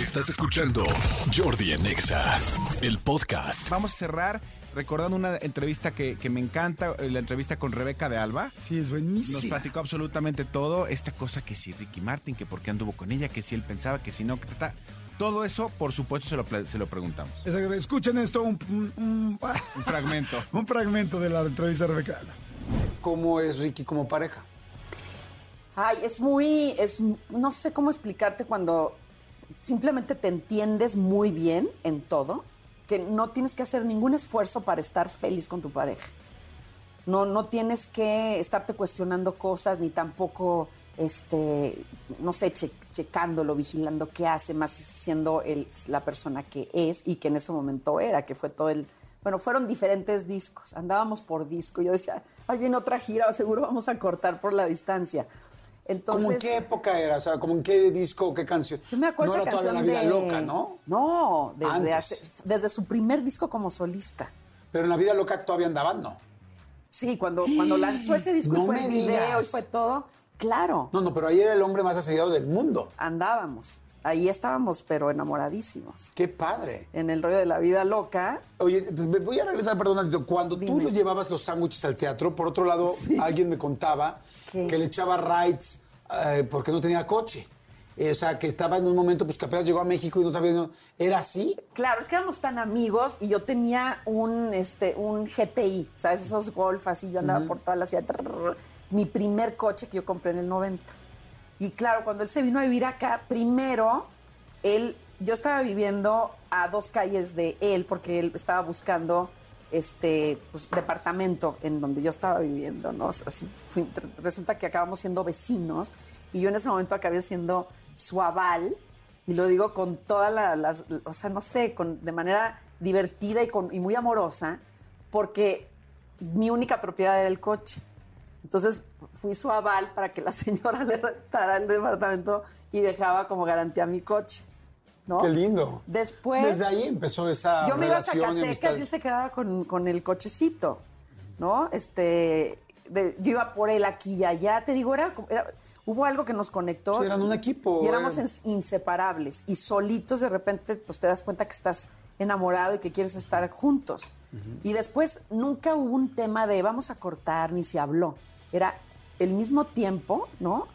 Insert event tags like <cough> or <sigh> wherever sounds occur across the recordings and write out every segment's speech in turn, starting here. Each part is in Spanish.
Estás escuchando Jordi en Exa, el podcast. Vamos a cerrar recordando una entrevista que, que me encanta, eh, la entrevista con Rebeca de Alba. Sí, es buenísimo. Nos platicó absolutamente todo, esta cosa que si Ricky Martin, que por qué anduvo con ella, que si él pensaba, que si no, que ta- todo eso, por supuesto, se lo, se lo preguntamos. Escuchen esto, un, un- un- <laughs> Un fragmento. un fragmento de la entrevista de Rebeca. ¿Cómo es Ricky como pareja? Ay, es muy, es, no sé cómo explicarte cuando simplemente te entiendes muy bien en todo, que no tienes que hacer ningún esfuerzo para estar feliz con tu pareja. No, no tienes que estarte cuestionando cosas, ni tampoco, este, no sé, che- checándolo, vigilando qué hace, más siendo él la persona que es y que en ese momento era, que fue todo el... Bueno, fueron diferentes discos, andábamos por disco. Yo decía, ay, viene otra gira, seguro vamos a cortar por la distancia. Entonces, ¿Cómo en qué época era? O sea, ¿como en qué disco, qué canción? yo me acuerdo no era todavía la vida de- loca, ¿no? No, desde, hace- desde su primer disco como solista. Pero en la vida loca todavía andaban, ¿no? Sí, cuando, cuando lanzó ese disco y fue el video digas. y fue todo, claro, No, no, pero ahí era el hombre más asediado del mundo. andábamos. Ahí estábamos, pero enamoradísimos. Qué padre. En el rollo de la vida loca, Oye, me voy a regresar, perdón, cuando tú Dime. le llevabas los sándwiches al teatro, por otro lado, alguien me contaba ¿Qué? que le echaba rides eh, porque no tenía coche. Eh, o sea, que estaba en un momento, pues que apenas llegó a México y no sabía, no- ¿era así? claro, es que éramos tan amigos y yo tenía un, este, un GTI, ¿sabes? Esos golf así, yo andaba por toda la ciudad. mi primer coche que yo compré en el 90. Y claro, cuando él se vino a vivir acá, primero, él, yo estaba viviendo a dos calles de él porque él estaba buscando este pues, departamento en donde yo estaba viviendo, ¿no? Así resulta que acabamos siendo vecinos y yo en ese momento acabé siendo su aval y lo digo con toda la, las, o sea, no sé, con, de manera divertida y, con, y muy amorosa, porque mi única propiedad era el coche. Entonces fui su aval para que la <laughs> señora le rentara el departamento y dejaba como garantía mi coche. ¿no? Qué lindo. Después. Desde ahí empezó esa Yo me iba a. Zacatecas y él se quedaba con, con el cochecito, ¿no? Este, de- yo iba por él aquí y allá. Te digo, era, era- hubo algo que nos conectó. Sí, eran un equipo, Y éramos eh. ins- inseparables. Y solitos de repente, pues te das cuenta que estás enamorado y que quieres estar juntos. Y después nunca hubo un tema de vamos a cortar, ni se habló. Era el mismo tiempo, ¿no?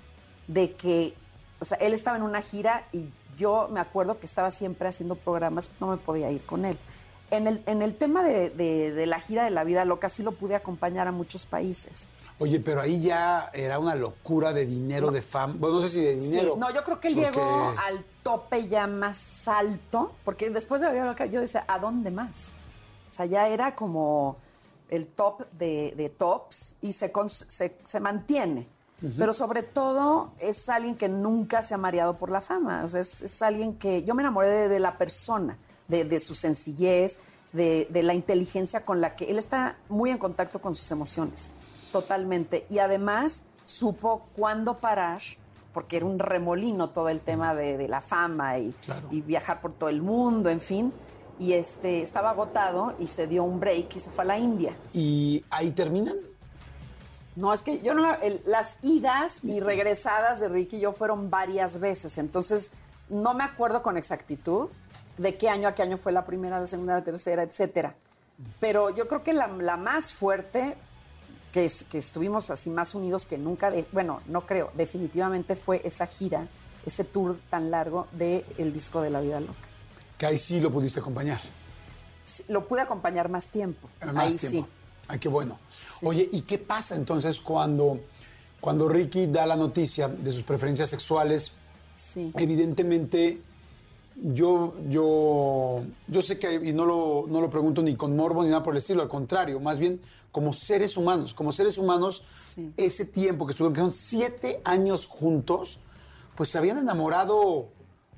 De que, o sea, él estaba en una gira y yo me acuerdo que estaba siempre haciendo programas, no me podía ir con él. En el, en el tema de, de- de la gira de la vida loca, sí lo pude acompañar a muchos países. Oye, pero ahí ya era una locura de dinero, de fama. Bueno, no sé si de dinero. Sí, no, yo creo que él porque- llegó al tope ya más alto, porque después de la vida loca yo decía, ¿a dónde más? O sea, ya era como el top de, de tops y se, cons- se, se mantiene. Pero sobre todo es alguien que nunca se ha mareado por la fama. O sea, es, es alguien que yo me enamoré de, de la persona, de, de su sencillez, de, de la inteligencia con la que él está muy en contacto con sus emociones, totalmente. Y además supo cuándo parar, porque era un remolino todo el tema de, de la fama y, Claro. y viajar por todo el mundo, en fin. Y este estaba agotado y se dio un break y se fue a la India. ¿Y ahí terminan? No, es que yo no, el- las idas y regresadas de Ricky y yo fueron varias veces, entonces no me acuerdo con exactitud de qué año a qué año fue la primera, la segunda, la tercera, etcétera. Pero yo creo que la, la más fuerte, que, es- que estuvimos así más unidos que nunca, de- bueno, no creo, definitivamente fue esa gira, ese tour tan largo de El disco de la vida loca. Que ahí sí lo pudiste acompañar. Lo pude acompañar más tiempo. Más Ahí tiempo. sí. Ay, qué bueno. Oye, ¿y qué pasa entonces cuando, cuando Ricky da la noticia de sus preferencias sexuales? Sí. Evidentemente, yo, yo, yo sé que, y no lo, no lo pregunto ni con morbo ni nada por el estilo, al contrario, más bien como seres humanos, como seres humanos, Sí. ese tiempo que estuvieron, que son siete años juntos, pues se habían enamorado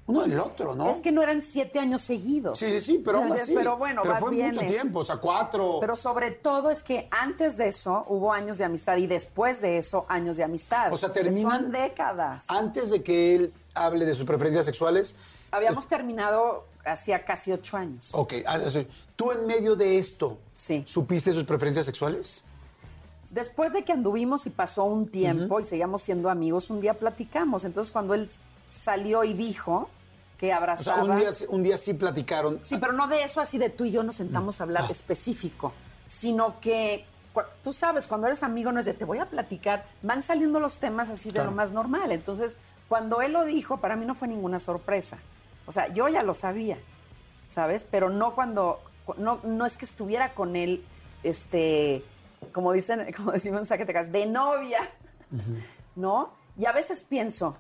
uno del otro, ¿no? Es que no eran siete años seguidos. Sí, sí, sí, pero aún así. Pero bueno, pero vas fue mucho tiempo, o sea, cuatro. Pero sobre todo es que antes de eso hubo años de amistad y después de eso años de amistad. O sea, terminan- Son décadas. Antes de que él hable de sus preferencias sexuales, Habíamos terminado hacía casi ocho años. ok, ah, tú en medio de esto, Sí. ¿supiste sus preferencias sexuales? Después de que anduvimos y pasó un tiempo y seguíamos siendo amigos, un día platicamos. Entonces, cuando él salió y dijo, que O abrazaba. sea, un día, un día sí platicaron. Sí, pero no de eso así de tú y yo nos sentamos a Ah. hablar específico, sino que tú sabes, cuando eres amigo no es de te voy a platicar, van saliendo los temas así de Claro. lo más normal. Entonces, cuando él lo dijo, para mí no fue ninguna sorpresa. O sea, yo ya lo sabía, ¿sabes? Pero no cuando, cu- no, no es que estuviera con él, este, como dicen, <laughs> como decimos en Zacatecas, de novia, ¿no? Y a veces pienso,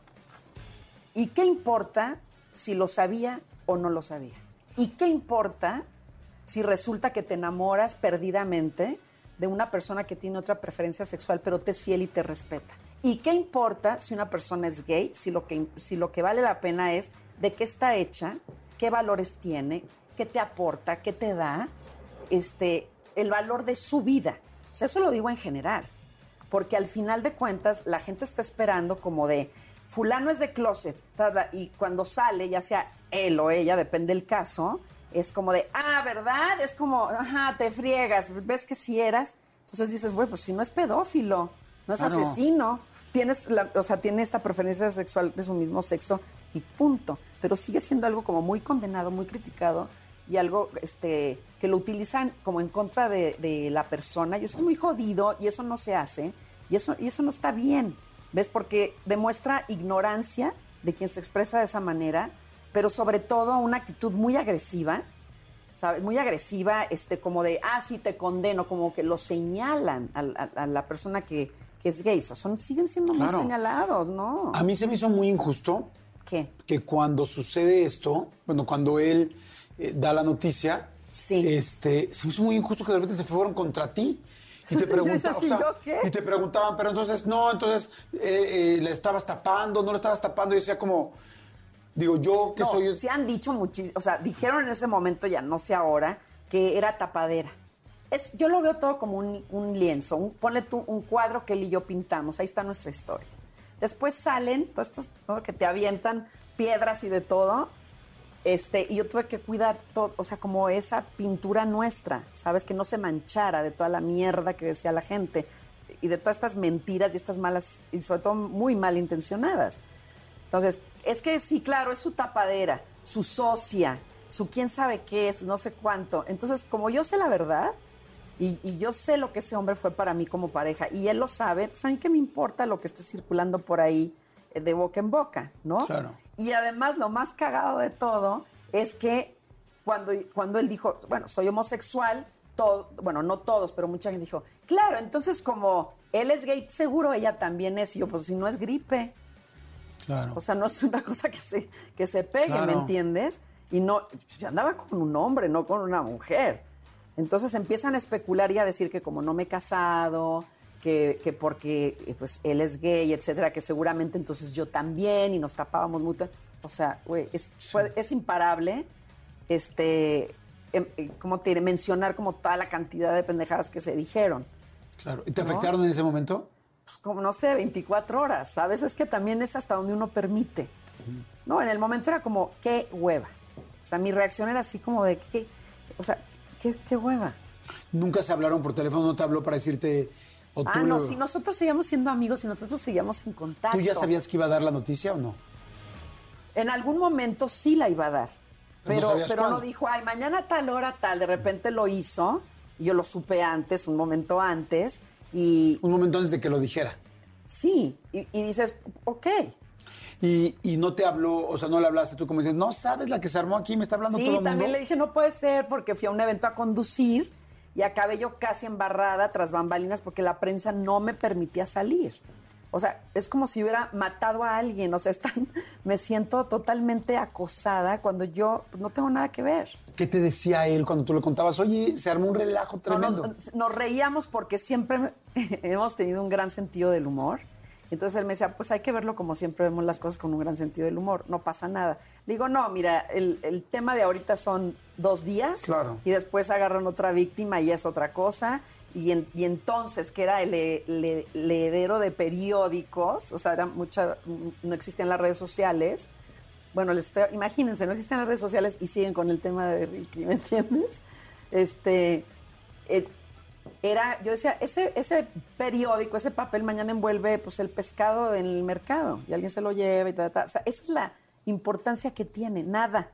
¿Y qué importa si lo sabía o no lo sabía? ¿Y qué importa si resulta que te enamoras perdidamente de una persona que tiene otra preferencia sexual, pero te es fiel y te respeta? ¿Y qué importa si una persona es gay, si lo que, si lo que vale la pena es de qué está hecha, qué valores tiene, qué te aporta, qué te da, este, el valor de su vida? O sea, eso lo digo en general porque al final de cuentas la gente está esperando como de fulano es de closet tada, y cuando sale, ya sea él o ella, depende del caso, es como de, ah, ¿verdad? Es como, ajá, te friegas, ves que si eras, entonces dices, bueno, pues si no es pedófilo, no es Claro. asesino, tienes, la- o sea, tiene esta preferencia sexual de su mismo sexo y punto, pero sigue siendo algo como muy condenado, muy criticado y algo este, que lo utilizan como en contra de, de la persona y eso es muy jodido y eso no se hace y eso, y eso no está bien, ¿ves? Porque demuestra ignorancia de quien se expresa de esa manera, pero sobre todo una actitud muy agresiva, ¿sabes? Muy agresiva, este, como de, ah, sí, te condeno, como que lo señalan a, a- a la persona que, que es gay. O sea, son, siguen siendo muy señalados, ¿no? A mí se me hizo muy injusto ¿Qué? que cuando sucede esto, bueno, cuando él eh, da la noticia, Sí. este, se me hizo muy injusto que de repente se fueron contra ti. Y te, <laughs> así, ¿yo qué? y te preguntaban, pero entonces no, entonces eh, eh, le estabas tapando, no le estabas tapando. Y decía como, digo, yo que No, soy... se han dicho muchísimo, o sea, dijeron en ese momento, ya no sé ahora, que era tapadera. Es, yo lo veo todo como un, un lienzo, un, ponle tú un cuadro que él y yo pintamos, ahí está nuestra historia. Después salen, todos estos ¿no? que te avientan piedras y de todo, este, y yo tuve que cuidar todo, o sea, como esa pintura nuestra, ¿sabes? Que no se manchara de toda la mierda que decía la gente y de todas estas mentiras y estas malas, y sobre todo muy malintencionadas. Entonces, es que sí, claro, es su tapadera, su socia, su quién sabe qué es, no sé cuánto. Entonces, como yo sé la verdad y, y yo sé lo que ese hombre fue para mí como pareja y él lo sabe, pues a mí qué me importa lo que esté circulando por ahí eh, de boca en boca, ¿no? Claro. Y además lo más cagado de todo es que cuando, cuando él dijo, bueno, soy homosexual, todo, bueno, no todos, pero mucha gente dijo, claro, entonces como él es gay, seguro ella también es. Y yo, pues si no es gripe. Claro. O sea, no es una cosa que se, que se pegue, ¿me entiendes? Y no, yo andaba con un hombre, no con una mujer. Entonces empiezan a especular y a decir que como no me he casado, que, que porque eh, pues él es gay, etcétera, que seguramente entonces yo también y nos tapábamos mucho. O sea, güey, es, es imparable, este, em, eh, ¿cómo te diré? Mencionar como toda la cantidad de pendejadas que se dijeron claro. ¿Y te ¿no? afectaron en ese momento? pues, como no sé, 24 horas. A veces que también es hasta donde uno permite. No, en el momento era como, qué hueva. O sea, mi reacción era así como de, ¿qué? O sea, qué, qué hueva. Nunca se hablaron por teléfono, no te habló para decirte... Ah, no, si nosotros seguíamos siendo amigos y nosotros seguíamos en contacto. ¿Tú ya sabías que iba a dar la noticia o no? En algún momento sí la iba a dar. Pero no Pero, no dijo, ay, mañana tal hora tal. De repente lo hizo. Y yo lo supe antes, un momento antes. Y Un momento antes de que lo dijera. sí, y, y dices, ok. Y, y no te habló, o sea, no le hablaste tú como dices, no sabes la que se armó aquí, me está hablando Sí, todo el mundo. también le dije, no puede ser, porque fui a un evento a conducir y acabé yo casi embarrada tras bambalinas porque la prensa no me permitía salir. O sea, es como si hubiera matado a alguien. O sea, están, <laughs> me siento totalmente acosada cuando yo no tengo nada que ver. ¿Qué te decía él cuando tú le contabas? Oye, se armó un relajo No, tremendo. nos, nos reíamos porque siempre <laughs> hemos tenido un gran sentido del humor. Entonces él me decía, pues hay que verlo como siempre vemos las cosas con un gran sentido del humor, no pasa nada. Le digo, no, mira, el, el tema de ahorita son dos días Claro. y después agarran otra víctima y es otra cosa. Y, en- y entonces, que era el heredero de periódicos, o sea, era mucha, no existían las redes sociales. Bueno, les estoy- imagínense, no existen las redes sociales y siguen con el tema de Ricky, ¿me entiendes? Este, eh, era, yo decía, ese, ese periódico, ese papel mañana envuelve pues el pescado en el mercado y alguien se lo lleva y tal. O sea, esa es la, importancia que tiene, nada.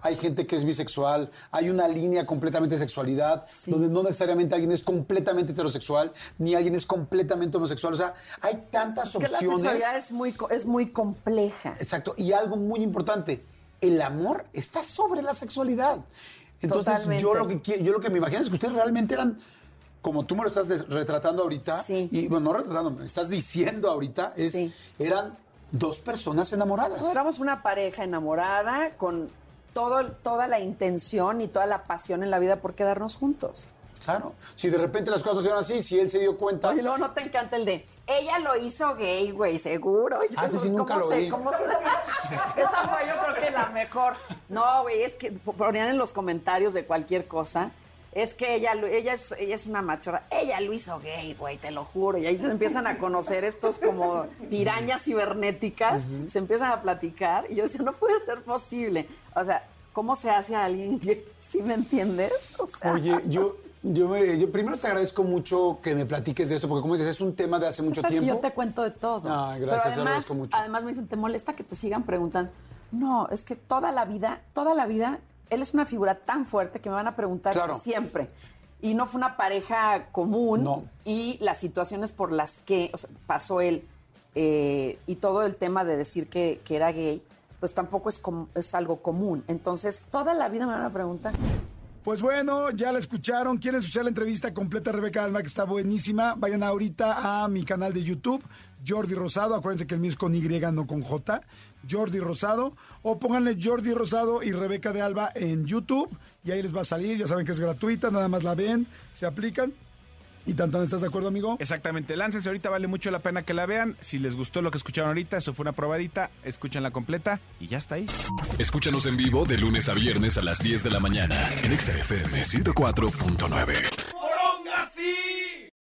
Hay gente que es bisexual, hay una línea completamente de sexualidad, donde no necesariamente alguien es completamente heterosexual, ni alguien es completamente homosexual. O sea, hay tantas Es que la opciones. sexualidad es muy, es muy compleja. Exacto. Y algo muy importante, el amor está sobre la sexualidad. Entonces, Totalmente. yo lo que yo lo que me imagino es que ustedes realmente eran como tú me lo estás retratando ahorita Sí. y bueno, no retratando, me estás diciendo ahorita es Sí. eran dos personas enamoradas. No, éramos una pareja enamorada con todo, toda la intención y toda la pasión en la vida por quedarnos juntos. Claro. Si de repente las cosas no se dan así, si él se dio cuenta, Y luego no te encanta el de, ella lo hizo gay, güey, seguro. Y Ah, sí pues, nunca ¿cómo lo se- vi. cómo se- <laughs> Esa fue yo creo que la mejor. No, güey, es que ponían en los comentarios de cualquier cosa. Es que ella, ella, es, ella es una machorra. Ella lo hizo gay, güey, te lo juro. Y ahí se empiezan a conocer estos como pirañas cibernéticas. Se empiezan a platicar. Y yo decía, no puede ser posible. O sea, ¿cómo se hace a alguien gay? <laughs> ¿Sí me entiendes? O sea, Oye, yo, yo, me- yo primero te agradezco mucho que me platiques de esto, porque como dices, es un tema de hace mucho Sabes que tiempo. yo te cuento de todo. Ay, gracias, Pero te además, agradezco mucho. además me dicen, ¿te molesta que te sigan preguntando? No, es que toda la vida, toda la vida, él es una figura tan fuerte que me van a preguntar Claro. siempre. Y no fue una pareja común. No. Y las situaciones por las que o sea, pasó él eh, y todo el tema de decir que, que era gay, pues tampoco es, es algo común. Entonces, toda la vida me van a preguntar. Pues bueno, ya la escucharon. ¿Quieren escuchar la entrevista completa Rebeca Alma, que está buenísima? Vayan ahorita a mi canal de YouTube, Jordi Rosado. Acuérdense que el mío es con Y, no con J. Jordi Rosado. O pónganle Jordi Rosado y Rebeca de Alba en YouTube. Y ahí les va a salir. Ya saben que es gratuita, nada más la ven, se aplican. ¿Y Tantan, estás de acuerdo, amigo? Exactamente, láncense ahorita, vale mucho la pena que la vean. Si les gustó lo que escucharon ahorita, eso fue una probadita, escúchenla completa y ya está ahí. Escúchanos en vivo de lunes a viernes a las 10 de la mañana en Exa FM 104.9.